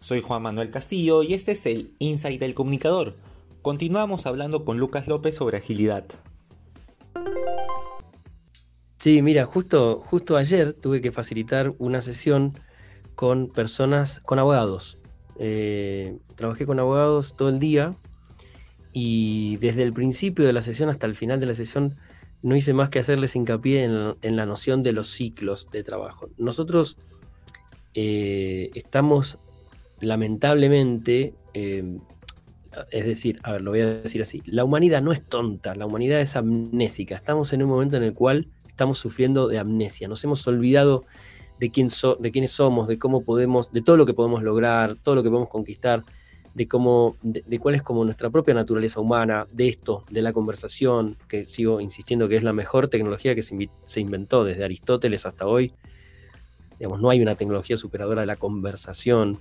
Soy Juan Manuel Castillo y este es el Insight del Comunicador. Continuamos hablando con Lucas López sobre agilidad. Sí, mira, justo, justo ayer tuve que facilitar una sesión con personas, con abogados. Eh, trabajé con abogados todo el día y desde el principio de la sesión hasta el final de la sesión no hice más que hacerles hincapié en, la noción de los ciclos de trabajo. Nosotros eh, estamos lamentablemente, eh, es decir, a ver, lo voy a decir así, la humanidad no es tonta, la humanidad es amnésica. Estamos en un momento en el cual estamos sufriendo de amnesia, nos hemos olvidado de, quién de quiénes somos, de cómo podemos, de todo lo que podemos lograr, todo lo que podemos conquistar, de cómo, de, cuál es como nuestra propia naturaleza humana, de esto, de la conversación, que sigo insistiendo que es la mejor tecnología que se, inventó desde Aristóteles hasta hoy. No hay una tecnología superadora de la conversación.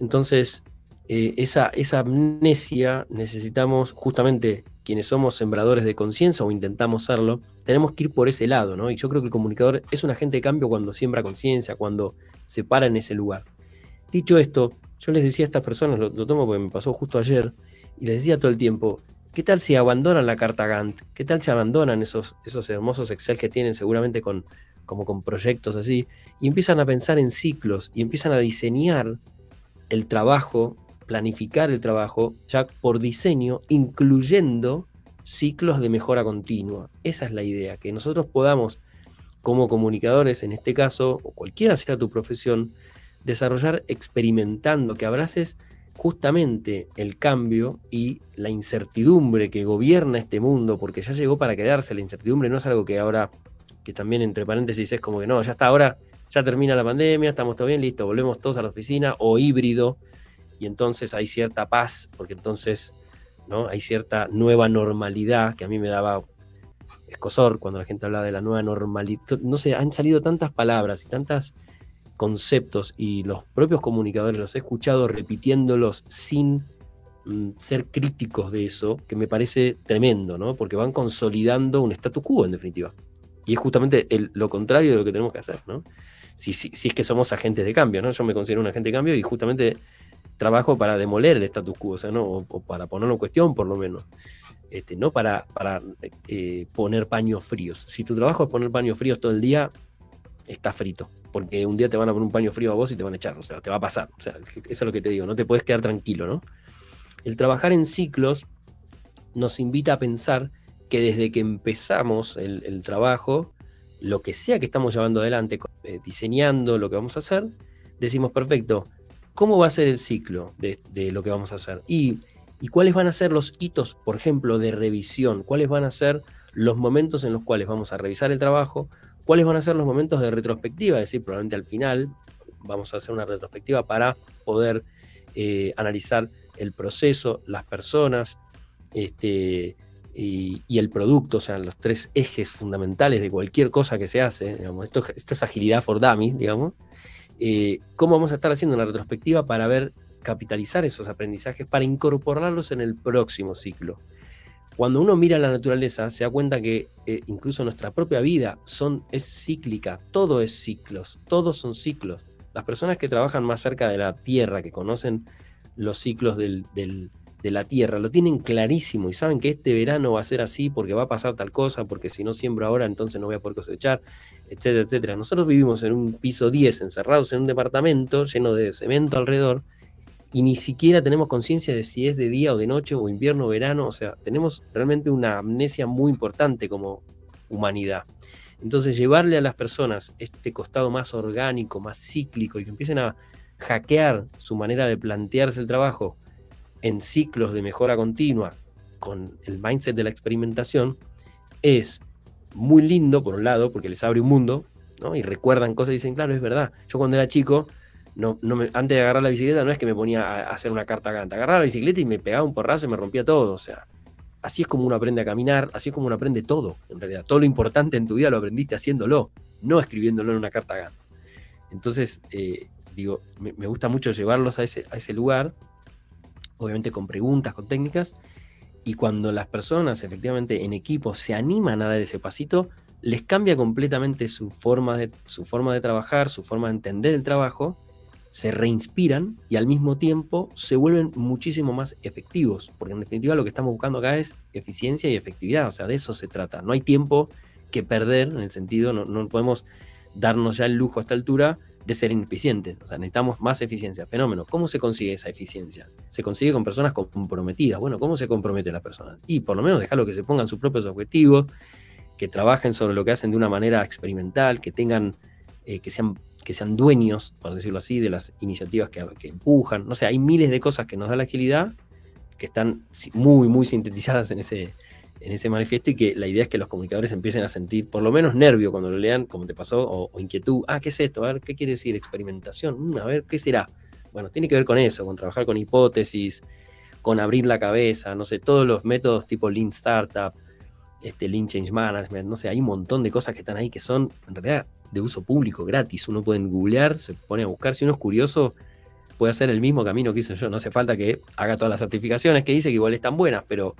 Entonces, eh, esa, esa amnesia necesitamos justamente quienes somos sembradores de conciencia o intentamos serlo, tenemos que ir por ese lado, ¿no? Y yo creo que el comunicador es un agente de cambio cuando siembra conciencia, cuando se para en ese lugar. Dicho esto, yo les decía a estas personas, lo, tomo porque me pasó justo ayer, y les decía todo el tiempo, ¿qué tal si abandonan la carta Gantt? ¿Qué tal si abandonan esos, esos hermosos Excel que tienen seguramente con, como con proyectos así, y empiezan a pensar en ciclos y empiezan a diseñar el trabajo planificar el trabajo ya por diseño, incluyendo ciclos de mejora continua. Esa es la idea, que nosotros podamos, como comunicadores en este caso, o cualquiera sea tu profesión, desarrollar experimentando, que abraces justamente el cambio y la incertidumbre que gobierna este mundo, porque ya llegó para quedarse, la incertidumbre no es algo que ahora, que también entre paréntesis es como que no, ya está ahora, ya termina la pandemia, estamos todo bien, listo, volvemos todos a la oficina, o híbrido, y entonces hay cierta paz, porque entonces ¿no? hay cierta nueva normalidad que a mí me daba escosor cuando la gente hablaba de la nueva normalidad. No sé, han salido tantas palabras y tantos conceptos y los propios comunicadores los he escuchado repitiéndolos sin mm, ser críticos de eso, que me parece tremendo, ¿no? Porque van consolidando un status quo en definitiva. Y es justamente lo contrario de lo que tenemos que hacer, ¿no? Si, si, si, es que somos agentes de cambio, ¿no? Yo me considero un agente de cambio y justamente trabajo para demoler el status quo, o, sea, ¿no? o, para ponerlo en cuestión por lo menos. Este, no para, para eh, poner paños fríos. Si tu trabajo es poner paños fríos todo el día, está frito. Porque un día te van a poner un paño frío a vos y te van a echar. O sea, te va a pasar. O sea, eso es lo que te digo. No te puedes quedar tranquilo, ¿no? El trabajar en ciclos nos invita a pensar que desde que empezamos el, trabajo, lo que sea que estamos llevando adelante, eh, diseñando lo que vamos a hacer, decimos, perfecto, ¿Cómo va a ser el ciclo de, lo que vamos a hacer? Y, cuáles van a ser los hitos, por ejemplo, de revisión? ¿Cuáles van a ser los momentos en los cuales vamos a revisar el trabajo? ¿Cuáles van a ser los momentos de retrospectiva? Es decir, probablemente al final vamos a hacer una retrospectiva para poder eh, analizar el proceso, las personas este, y, el producto, o sea, los tres ejes fundamentales de cualquier cosa que se hace. esto, esto es agilidad for dummies, digamos. Eh, cómo vamos a estar haciendo una retrospectiva para ver, capitalizar esos aprendizajes, para incorporarlos en el próximo ciclo. Cuando uno mira la naturaleza, se da cuenta que eh, incluso nuestra propia vida son, es cíclica, todo es ciclos, todos son ciclos. Las personas que trabajan más cerca de la Tierra, que conocen los ciclos de la Tierra, lo tienen clarísimo y saben que este verano va a ser así porque va a pasar tal cosa, porque si no siembro ahora entonces no voy a poder cosechar, etcétera, etcétera. Nosotros vivimos en un piso 10, encerrados en un departamento lleno de cemento alrededor, y ni siquiera tenemos conciencia de si es de día o de noche, o invierno o verano. O sea, tenemos realmente una amnesia muy importante como humanidad. Entonces, llevarle a las personas este costado más orgánico, más cíclico, y que empiecen a hackear su manera de plantearse el trabajo en ciclos de mejora continua, con el mindset de la experimentación, es muy lindo, por un lado, porque les abre un mundo. Y recuerdan cosas y dicen, claro, es verdad. Yo cuando era chico, no, no me, antes de agarrar la bicicleta, no es que me ponía a, hacer una carta ganta. Agarraba la bicicleta y me pegaba un porrazo y me rompía todo. O sea, así es como uno aprende a caminar, así es como uno aprende todo, en realidad. Todo lo importante en tu vida lo aprendiste haciéndolo, no escribiéndolo en una carta ganta. Entonces, eh, digo, me, me, gusta mucho llevarlos a ese, a ese lugar, obviamente con preguntas, con técnicas, y cuando las personas efectivamente en equipo se animan a dar ese pasito, les cambia completamente su forma de, su forma de trabajar, su forma de entender el trabajo se reinspiran y al mismo tiempo se vuelven muchísimo más efectivos, porque en definitiva lo que estamos buscando acá es eficiencia y efectividad, o sea, de eso se trata. No hay tiempo que perder en el sentido, no, no podemos darnos ya el lujo a esta altura de ser ineficientes, o sea, necesitamos más eficiencia. Fenómeno, ¿cómo se consigue esa eficiencia? Se consigue con personas comprometidas. Bueno, ¿cómo se compromete la persona? Y por lo menos dejarlo que se pongan sus propios objetivos, que trabajen sobre lo que hacen de una manera experimental, que tengan, eh, que sean que sean dueños, por decirlo así, de las iniciativas que, empujan. No sé, hay miles de cosas que nos da la agilidad que están muy, muy sintetizadas en ese, en ese manifiesto y que la idea es que los comunicadores empiecen a sentir por lo menos nervio cuando lo lean, como te pasó, o, inquietud. Ah, ¿qué es esto? A ver, ¿qué quiere decir experimentación? Mm, a ver, ¿qué será? Bueno, tiene que ver con eso, con trabajar con hipótesis, con abrir la cabeza, no sé, todos los métodos tipo Lean Startup, este, Lean Change Management, no sé, hay un montón de cosas que están ahí que son en realidad de uso público, gratis. Uno puede googlear, se pone a buscar. Si uno es curioso, puede hacer el mismo camino que hice yo. No hace falta que haga todas las certificaciones que dice que igual están buenas, pero,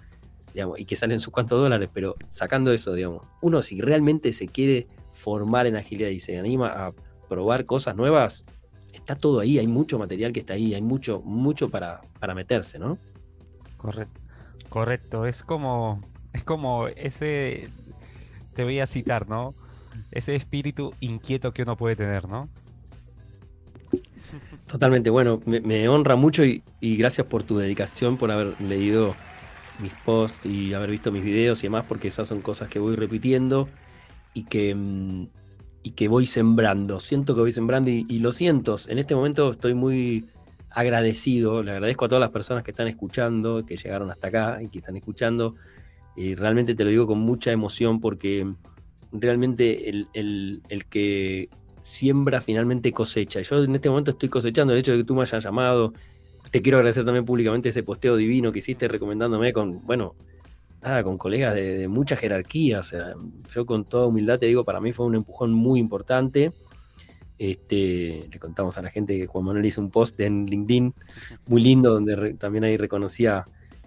digamos, y que salen sus cuantos dólares, pero sacando eso, digamos, uno si realmente se quiere formar en agilidad y se anima a probar cosas nuevas, está todo ahí, hay mucho material que está ahí, hay mucho, mucho para, para meterse, ¿no? Correcto. Correcto, es como, es como ese, te voy a citar, ¿no? ese espíritu inquieto que uno puede tener, ¿no? Totalmente, bueno, me, honra mucho y, gracias por tu dedicación, por haber leído mis posts y haber visto mis videos y demás, porque esas son cosas que voy repitiendo y que, mm, y que voy sembrando. Siento que voy sembrando y, y lo siento. En este momento estoy muy agradecido, le agradezco a todas las personas que están escuchando, que llegaron hasta acá y que están escuchando. Y realmente te lo digo con mucha emoción porque realmente el, que siembra finalmente cosecha. Yo en este momento estoy cosechando el hecho de que tú me hayas llamado. Quiero agradecer también públicamente ese posteo divino que hiciste recomendándome con, bueno, nada, con colegas de, mucha jerarquía. O sea, yo con toda humildad te digo, para mí fue un empujón muy importante. Este, le contamos a la gente que Juan Manuel hizo un post en LinkedIn muy lindo donde también ahí reconocía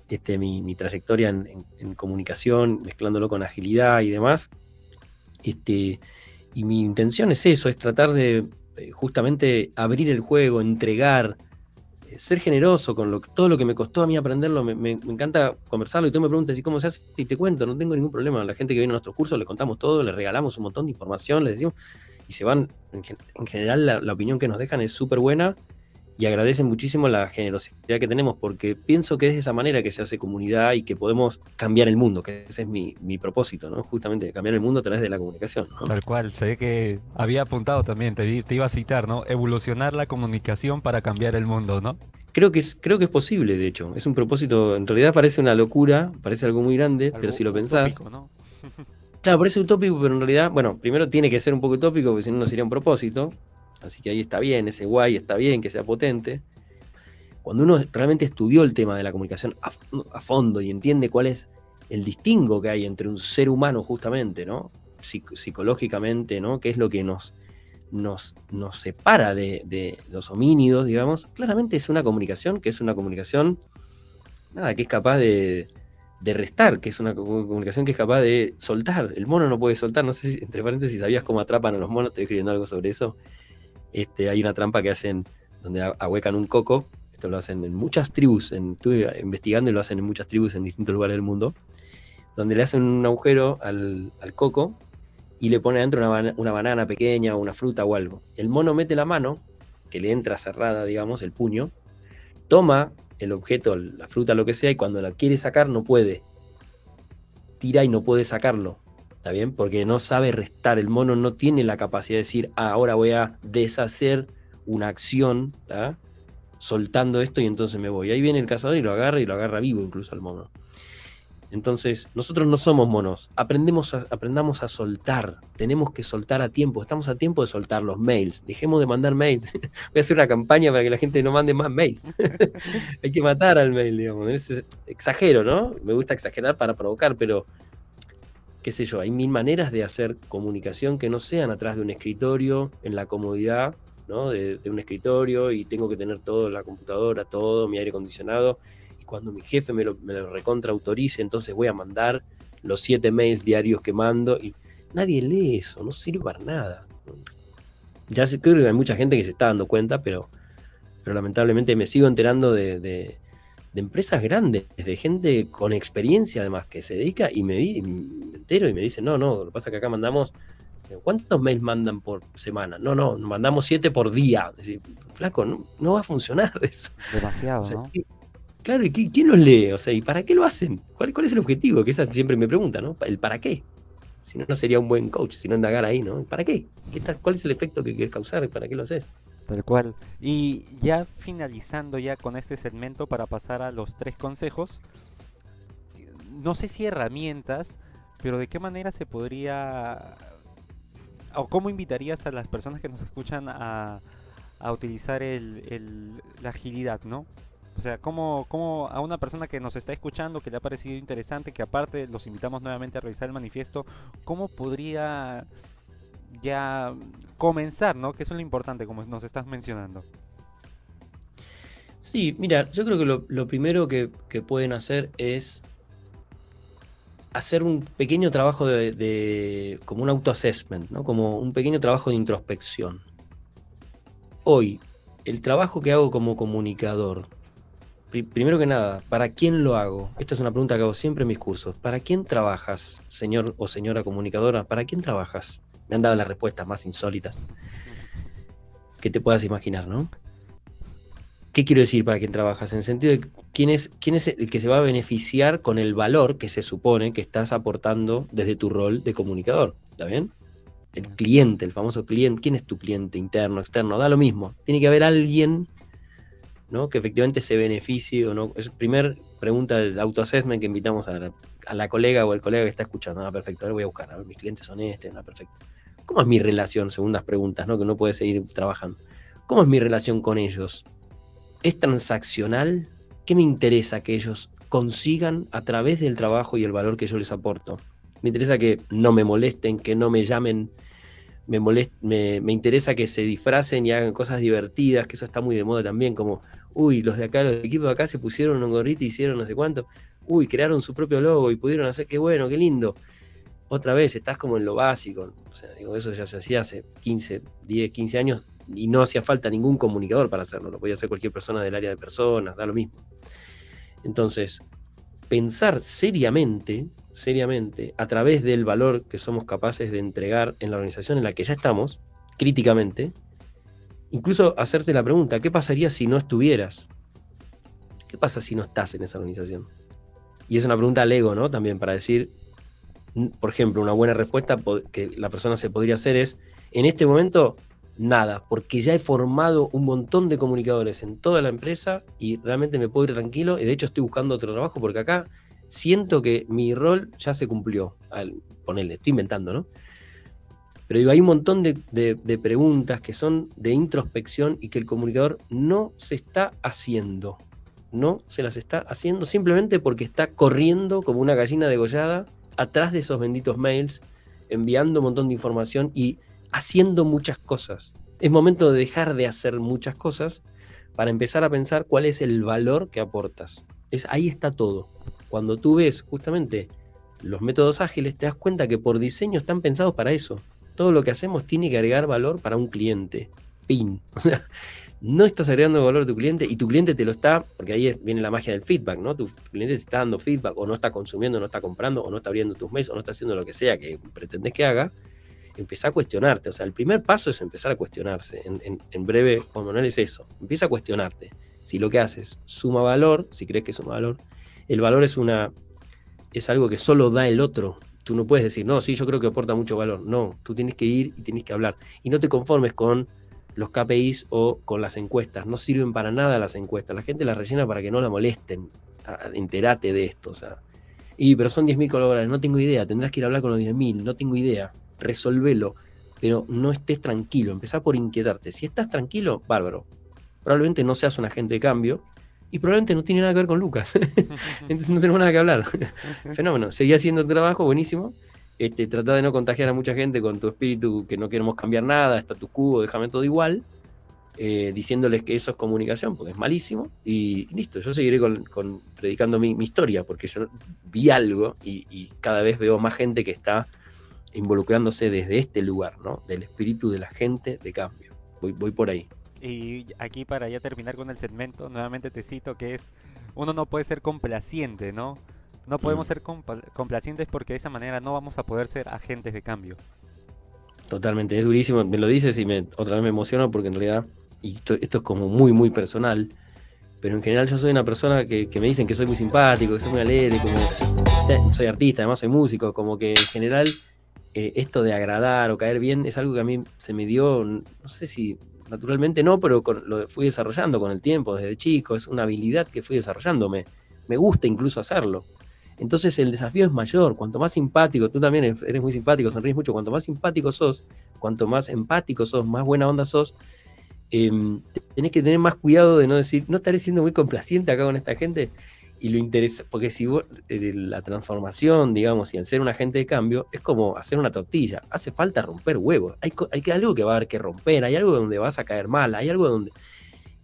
este, mi, trayectoria en, comunicación, mezclándolo con agilidad y demás. Este, y mi intención es eso, es tratar de eh, justamente abrir el juego, entregar, ser generoso con lo, todo lo que me costó a mí aprenderlo. Me, encanta conversarlo y tú me preguntas, ¿y cómo se hace? Y te cuento, no tengo ningún problema. La gente que viene a nuestros cursos le contamos todo, le regalamos un montón de información, les decimos, y se van, en, general la, la opinión que nos dejan es súper buena y agradecen muchísimo la generosidad que tenemos, porque pienso que es de esa manera que se hace comunidad y que podemos cambiar el mundo, que ese es mi, propósito, ¿no? Justamente cambiar el mundo a través de la comunicación. Tal cual, sé que había apuntado también, te, te, iba a citar, ¿no? Evolucionar la comunicación para cambiar el mundo, ¿no? Creo que, es, creo que es posible, de hecho. Es un propósito, en realidad parece una locura, parece algo muy grande, pero si lo pensás... ¿no? claro, parece utópico, pero en realidad, bueno, primero tiene que ser un poco utópico, porque si no, no sería un propósito. Así que ahí está bien, ese guay está bien, que sea potente. Cuando uno realmente estudió el tema de la comunicación a, fondo y entiende cuál es el distingo que hay entre un ser humano justamente, ¿no? psicológicamente, ¿no? ¿Qué es lo que nos, nos, nos separa de, los homínidos, digamos? Claramente es una comunicación que es una comunicación, nada, que es capaz de, de restar, que es una comunicación que es capaz de soltar. El mono no puede soltar, no sé si, entre paréntesis, sabías cómo atrapan a los monos, estoy escribiendo algo sobre eso. Este, hay una trampa que hacen donde ahuecan un coco. Esto lo hacen en muchas tribus. estuve investigando y lo hacen en muchas tribus en distintos lugares del mundo. Donde le hacen un agujero al, coco y le ponen adentro una, banana pequeña o una fruta o algo. El mono mete la mano, que le entra cerrada, digamos, el puño, toma el objeto, la fruta, lo que sea, y cuando la quiere sacar no puede. Tira y no puede sacarlo. ¿Está bien? Porque no sabe restar. El mono no tiene la capacidad de decir, ah, ahora voy a deshacer una acción, soltando esto y entonces me voy. Ahí viene el cazador y lo agarra y lo agarra vivo incluso al mono. Entonces, nosotros no somos monos. Aprendemos aprendamos a soltar. Tenemos que soltar a tiempo. Estamos a tiempo de soltar los mails. Dejemos de mandar mails. Voy a hacer una campaña para que la gente no mande más mails. Hay que matar al mail, digamos. exagero, ¿no? Me gusta exagerar para provocar, pero qué sé yo, hay mil maneras de hacer comunicación que no sean atrás de un escritorio, en la comodidad ¿no? de, un escritorio y tengo que tener todo, la computadora, todo, mi aire acondicionado. Y cuando mi jefe me lo, me lo entonces voy a mandar los siete mails diarios que mando y nadie lee eso, no sirve para nada. Ya sé, creo que hay mucha gente que se está dando cuenta, pero pero lamentablemente me sigo enterando de, empresas grandes, de gente con experiencia además que se dedica y me, entero y me dice, no, no, lo que pasa es que acá mandamos, ¿cuántos mails mandan por semana? No, no, mandamos siete por día. Es decir, flaco, no, va a funcionar eso. Demasiado, ¿no? Claro, ¿y quién los lee? O sea, ¿y para qué lo hacen? ¿Cuál, cuál es el objetivo? Que esa siempre me pregunta, ¿no? ¿El para qué? Si no, no sería un buen coach, si no indagar ahí, ¿no? ¿Para qué? ¿Qué ¿Cuál es el efecto que quieres causar? ¿Para qué lo haces? Tal cual. Y ya finalizando ya con este segmento para pasar a los tres consejos, no sé si herramientas, pero de qué manera se podría, o cómo invitarías a las personas que nos escuchan a, a utilizar el, la agilidad, ¿no? O sea, ¿cómo, ¿cómo, a una persona que nos está escuchando, que le ha parecido interesante, que aparte los invitamos nuevamente a revisar el manifiesto, ¿cómo podría ya comenzar, ¿no? Que eso es lo importante, como nos estás mencionando. Sí, mira, yo creo que lo, primero que, pueden hacer es hacer un pequeño trabajo de, de como un auto-assessment, ¿no? Como un pequeño trabajo de introspección. Hoy, el trabajo que hago como comunicador, primero que nada, ¿para quién lo hago? Esta es una pregunta que hago siempre en mis cursos. ¿Para quién trabajas, señor o señora comunicadora? ¿Para quién trabajas? Me han dado las respuestas más insólitas que te puedas imaginar, ¿no? ¿Qué quiero decir para quién trabajas? En el sentido de quién es, quién es el que se va a beneficiar con el valor que se supone que estás aportando desde tu rol de comunicador. ¿Está bien? El cliente, el famoso cliente. ¿Quién es tu cliente interno, externo? Da lo mismo. Tiene que haber alguien ¿no? que efectivamente se beneficie o no. Es la primera pregunta del autoassessment que invitamos a la, colega o el colega que está escuchando. Ah, perfecto, ahora voy a buscar. A ver, mis clientes son este, no, perfecto. ¿Cómo es mi relación? Segundas preguntas, ¿no? Que no puede seguir trabajando. ¿Cómo es mi relación con ellos? ¿Es transaccional? ¿Qué me interesa que ellos consigan a través del trabajo y el valor que yo les aporto? Me interesa que no me molesten, que no me llamen. Me, me, interesa que se disfracen y hagan cosas divertidas, que eso está muy de moda también, como, uy, los de acá, los equipos de acá se pusieron un gorrito y hicieron no sé cuánto, uy, crearon su propio logo y pudieron hacer, qué bueno, qué lindo otra vez estás como en lo básico. O sea, digo, eso ya se hacía hace 15, 10, 15 años y no hacía falta ningún comunicador para hacerlo. Lo podía hacer cualquier persona del área de personas, da lo mismo. Entonces, pensar seriamente, seriamente, a través del valor que somos capaces de entregar en la organización en la que ya estamos, críticamente, incluso hacerte la pregunta, ¿qué pasaría si no estuvieras? ¿Qué pasa si no estás en esa organización? Y es una pregunta al ego, ¿no? También para decir, por ejemplo, una buena respuesta que la persona se podría hacer es, en este momento, nada, porque ya he formado un montón de comunicadores en toda la empresa y realmente me puedo ir tranquilo y de hecho estoy buscando otro trabajo porque acá siento que mi rol ya se cumplió. Al ponerle, estoy inventando, ¿no? Pero digo, hay un montón de, de, preguntas que son de introspección y que el comunicador no se está haciendo. No se las está haciendo simplemente porque está corriendo como una gallina degollada atrás de esos benditos mails, enviando un montón de información y haciendo muchas cosas. Es momento de dejar de hacer muchas cosas para empezar a pensar cuál es el valor que aportas. Es, ahí está todo. Cuando tú ves justamente los métodos ágiles, te das cuenta que por diseño están pensados para eso. Todo lo que hacemos tiene que agregar valor para un cliente. Fin. no estás agregando valor a tu cliente y tu cliente te lo está, porque ahí viene la magia del feedback, ¿no? Tu cliente te está dando feedback o no está consumiendo, no está comprando, o no está abriendo tus mails, o no está haciendo lo que sea que pretendes que haga, empieza a cuestionarte. O sea, el primer paso es empezar a cuestionarse. En, breve, Juan Manuel, es eso. Empieza a cuestionarte. Si lo que haces suma valor, si crees que suma valor, el valor es una es algo que solo da el otro. Tú no puedes decir, no, sí, yo creo que aporta mucho valor. No, tú tienes que ir y tienes que hablar. Y no te conformes con los KPIs o con las encuestas. No sirven para nada las encuestas. La gente las rellena para que no la molesten. Enterate de esto. O sea. Y, pero son 10.000 colaboradores. No tengo idea. Tendrás que ir a hablar con los 10.000. No tengo idea. Resolvelo. Pero no estés tranquilo. Empezá por inquietarte. Si estás tranquilo, bárbaro. Probablemente no seas un agente de cambio. Y probablemente no tiene nada que ver con Lucas. Entonces no tenemos nada que hablar. Fenómeno. Seguí haciendo trabajo, buenísimo este, trata de no contagiar a mucha gente con tu espíritu que no queremos cambiar nada, está tu cubo, déjame todo igual, eh, diciéndoles que eso es comunicación, porque es malísimo, y, listo, yo seguiré con, predicando mi, historia, porque yo vi algo y, cada vez veo más gente que está involucrándose desde este lugar, ¿no? Del espíritu de la gente de cambio. Voy, voy por ahí. Y aquí para ya terminar con el segmento, nuevamente te cito que es, uno no puede ser complaciente, ¿no? No podemos Mm. ser compla- complacientes porque de esa manera no vamos a poder ser agentes de cambio. Totalmente, es durísimo, me lo dices y me, otra vez me emociono porque en realidad, y esto, esto es como muy, muy personal, pero en general yo soy una persona que, que me dicen que soy muy simpático, que soy muy alegre, como eh, soy artista, además soy músico, como que en general eh, esto de agradar o caer bien es algo que a mí se me dio, no sé si naturalmente no, pero con- lo fui desarrollando con el tiempo, desde chico, es una habilidad que fui desarrollándome, me gusta incluso hacerlo. Entonces el desafío es mayor, cuanto más simpático, tú también eres muy simpático, sonríes mucho, cuanto más simpático sos, cuanto más empático sos, más buena onda sos, em, tenés que tener más cuidado de no decir, no estaré siendo muy complaciente acá con esta gente. Y lo interesa, porque si vos, eh, la transformación, digamos, y el ser un agente de cambio, es como hacer una tortilla. Hace falta romper huevos. Hay, hay algo que va a haber que romper, hay algo donde vas a caer mal, hay algo donde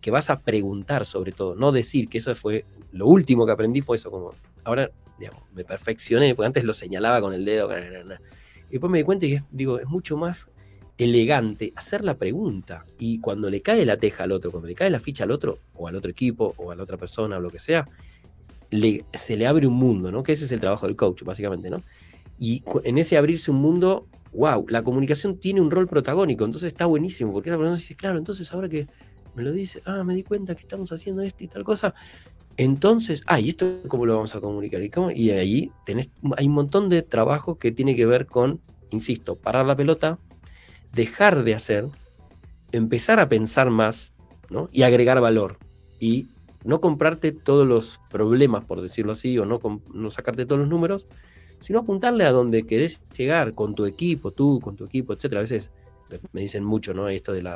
que vas a preguntar sobre todo, no decir que eso fue lo último que aprendí fue eso, como ahora digamos, me perfeccioné, porque antes lo señalaba con el dedo, y después me di cuenta es, digo, es mucho más elegante hacer la pregunta y cuando le cae la teja al otro, cuando le cae la ficha al otro, o al otro equipo, o a la otra persona, o lo que sea, le- se le abre un mundo, ¿no? Que ese es el trabajo del coach, básicamente, ¿no? Y en ese abrirse un mundo, wow, la comunicación tiene un rol protagónico, entonces está buenísimo, porque esa persona dice, claro, entonces ahora que me lo dice, ah, me di cuenta que estamos haciendo esto y tal cosa, entonces, ah, ¿y esto cómo lo vamos a comunicar? Y, cómo? Y ahí tenés, hay un montón de trabajo que tiene que ver con, insisto, parar la pelota, dejar de hacer, empezar a pensar más, ¿no? Y agregar valor. Y no comprarte todos los problemas, por decirlo así, o no, no sacarte todos los números, sino apuntarle a donde querés llegar con tu equipo, tú, con tu equipo, etcétera. A veces me dicen mucho, ¿no? Esto del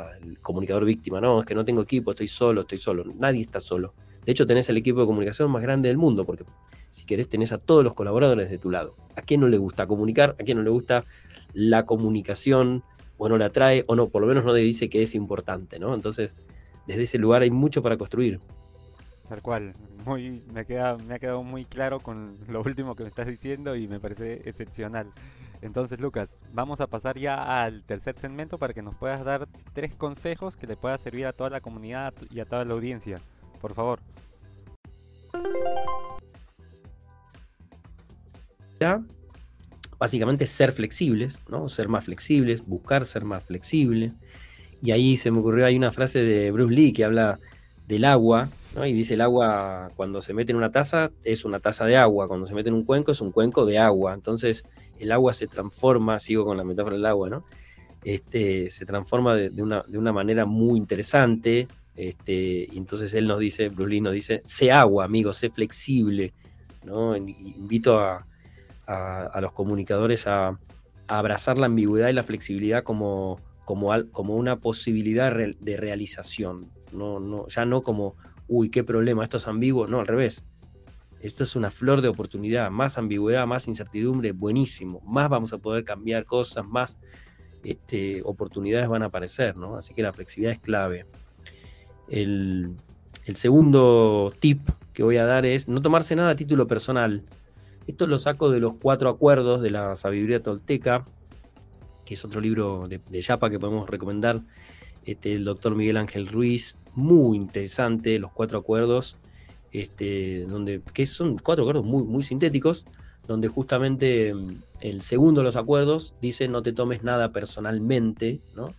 comunicador víctima, no, es que no tengo equipo, estoy solo, estoy solo. Nadie está solo. De hecho, tenés el equipo de comunicación más grande del mundo, porque si querés tenés a todos los colaboradores de tu lado. ¿A quién no le gusta comunicar? ¿A quién no le gusta la comunicación? O no la atrae, o no, por lo menos no le dice que es importante, ¿no? Entonces, desde ese lugar hay mucho para construir. Tal cual, muy, me, queda, me ha quedado muy claro con lo último que me estás diciendo y me parece excepcional. Entonces, Lucas, vamos a pasar ya al tercer segmento para que nos puedas dar tres consejos que le pueda servir a toda la comunidad y a toda la audiencia. Por favor. Ya, básicamente ser flexibles, ¿no? Ser más flexibles, buscar ser más flexible. Y ahí se me ocurrió, hay una frase de Bruce Lee que habla del agua, Y dice el agua cuando se mete en una taza es una taza de agua, cuando se mete en un cuenco es un cuenco de agua. Entonces el agua se transforma, sigo con la metáfora del agua, ¿no? Este, se transforma de, una, de una manera muy interesante. Este, y entonces él nos dice, Bruce nos dice, sé agua, amigo, sé flexible. ¿no? Invito a, a, los comunicadores a, a, abrazar la ambigüedad y la flexibilidad como, como, al, como una posibilidad de realización. No, no, ya no como, uy, qué problema, esto es ambiguo. No, al revés. Esto es una flor de oportunidad, más ambigüedad, más incertidumbre, buenísimo. Más vamos a poder cambiar cosas, más este, oportunidades van a aparecer, ¿no? Así que la flexibilidad es clave. El, segundo tip que voy a dar es no tomarse nada a título personal. Esto lo saco de los cuatro acuerdos de la sabiduría tolteca, que es otro libro de, de Yapa que podemos recomendar. Este, el doctor Miguel Ángel Ruiz, muy interesante, los cuatro acuerdos, este, donde, que son cuatro acuerdos muy, muy sintéticos, donde justamente el segundo de los acuerdos dice no te tomes nada personalmente, ¿no?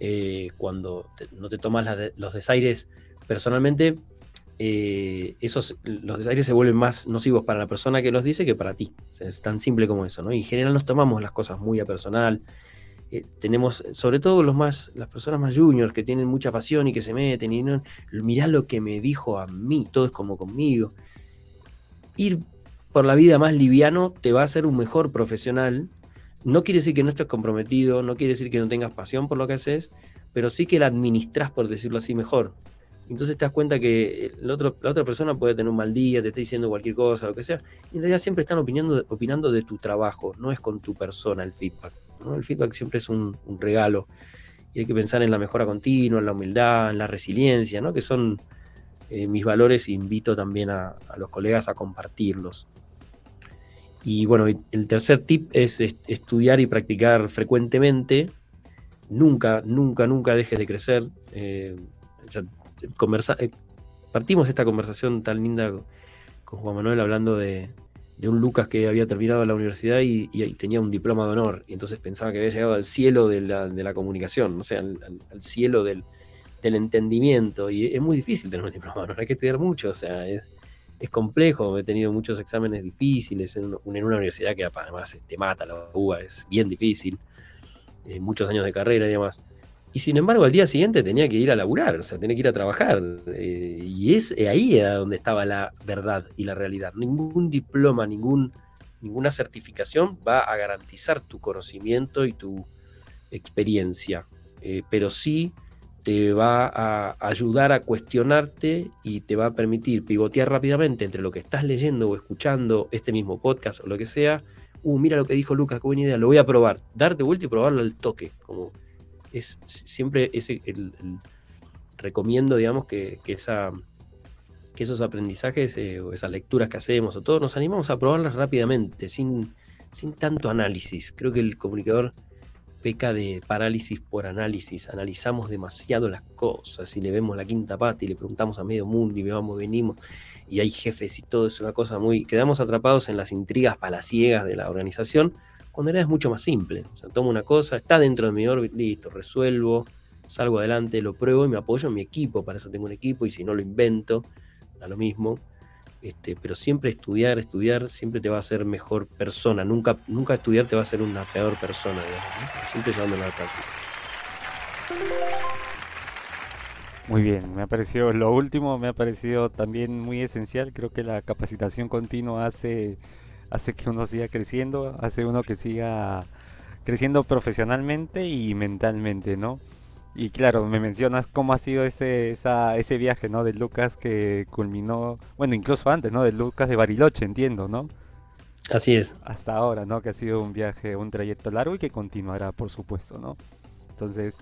Eh, cuando no te tomas los desaires personalmente, eh, esos, los desaires se vuelven más nocivos para la persona que los dice que para ti. Es tan simple como eso, ¿no? Y en general nos tomamos las cosas muy a personal. Eh, tenemos, sobre todo los más, las personas más juniors que tienen mucha pasión y que se meten y no, mirá lo que me dijo a mí, todo es como conmigo. Ir por la vida más liviano te va a hacer un mejor profesional. No quiere decir que no estés comprometido, no quiere decir que no tengas pasión por lo que haces, pero sí que la administras, por decirlo así, mejor. Entonces te das cuenta que el otro, la otra persona puede tener un mal día, te está diciendo cualquier cosa, lo que sea. Y en realidad siempre están opinando, opinando de tu trabajo, no es con tu persona el feedback. El feedback siempre es un, regalo. Y hay que pensar en la mejora continua, en la humildad, en la resiliencia, que son eh, mis valores e invito también a, los colegas a compartirlos. Y bueno, el tercer tip es estudiar y practicar frecuentemente. nunca, nunca, nunca dejes de crecer. Eh, conversa, eh, partimos esta conversación tan linda con Juan Manuel hablando de, un Lucas que había terminado la universidad y, tenía un diploma de honor, y entonces pensaba que había llegado al cielo de la, comunicación, o sea, al, cielo del, entendimiento, y es muy difícil tener un diploma de honor, hay que estudiar mucho, o sea, es, complejo, he tenido muchos exámenes difíciles en, una universidad que además te mata la UBA, es bien difícil, eh, muchos años de carrera y demás. Y sin embargo, al día siguiente tenía que ir a laburar, o sea, tenía que ir a trabajar. Eh, y es eh, ahí era donde estaba la verdad y la realidad. Ningún diploma, ningún, ninguna certificación va a garantizar tu conocimiento y tu experiencia, eh, pero sí te va a ayudar a cuestionarte y te va a permitir pivotear rápidamente entre lo que estás leyendo o escuchando, este mismo podcast o lo que sea. Uh, mira lo que dijo Lucas, qué buena idea, lo voy a probar. Darte vuelta y probarlo al toque, como es siempre ese, el, recomiendo, digamos, que, esa, que esos aprendizajes eh, o esas lecturas que hacemos o todo, nos animamos a probarlas rápidamente, sin, sin tanto análisis. Creo que el comunicador peca de parálisis por análisis. Analizamos demasiado las cosas y le vemos la quinta pata y le preguntamos a medio mundo y vamos, venimos y hay jefes y todo es una cosa muy... Quedamos atrapados en las intrigas palaciegas de la organización cuando era es mucho más simple. O sea, tomo una cosa, está dentro de mi órbita, listo, resuelvo, salgo adelante, lo pruebo y me apoyo en mi equipo. Para eso tengo un equipo y si no lo invento, da lo mismo. Este, pero siempre estudiar, estudiar, siempre te va a hacer mejor persona. Nunca, nunca estudiar te va a hacer una peor persona, digamos, siempre llevándolo a la práctica. Muy bien, me ha parecido lo último, me ha parecido también muy esencial. Creo que la capacitación continua hace hace que uno siga creciendo, hace uno que siga creciendo profesionalmente y mentalmente, ¿no? Y claro, me mencionas cómo ha sido ese, esa, ese viaje, ¿no? De Lucas que culminó, bueno, incluso antes, ¿no? De Lucas de Bariloche, entiendo, ¿no? Así es. Hasta ahora, ¿no? Que ha sido un viaje, un trayecto largo y que continuará, por supuesto, ¿no? Entonces,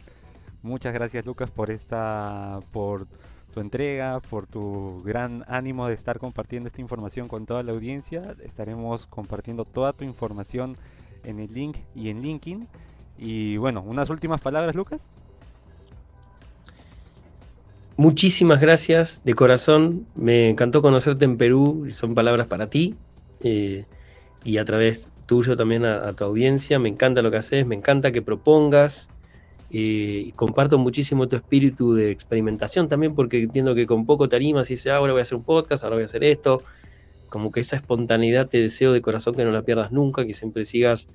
muchas gracias Lucas por esta, por tu entrega, por tu gran ánimo de estar compartiendo esta información con toda la audiencia. Estaremos compartiendo toda tu información en el link y en LinkedIn. Y bueno, unas últimas palabras, Lucas. Muchísimas gracias de corazón. Me encantó conocerte en Perú. Son palabras para ti. Eh, y a través tuyo también a, a, tu audiencia. Me encanta lo que haces. Me encanta que propongas y comparto muchísimo tu espíritu de experimentación también, porque entiendo que con poco te animas y dices, ah, ahora voy a hacer un podcast, ahora voy a hacer esto. Como que esa espontaneidad te deseo de corazón que no la pierdas nunca, que siempre sigas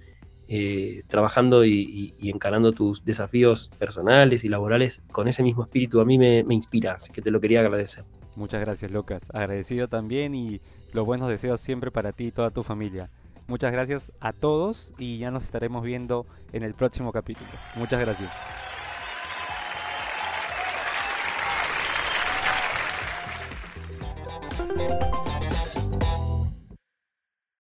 eh, trabajando y, encarando tus desafíos personales y laborales con ese mismo espíritu. A mí me, me inspira, así que te lo quería agradecer. Muchas gracias, Lucas. Agradecido también y los buenos deseos siempre para ti y toda tu familia. Muchas gracias a todos y ya nos estaremos viendo en el próximo capítulo. Muchas gracias.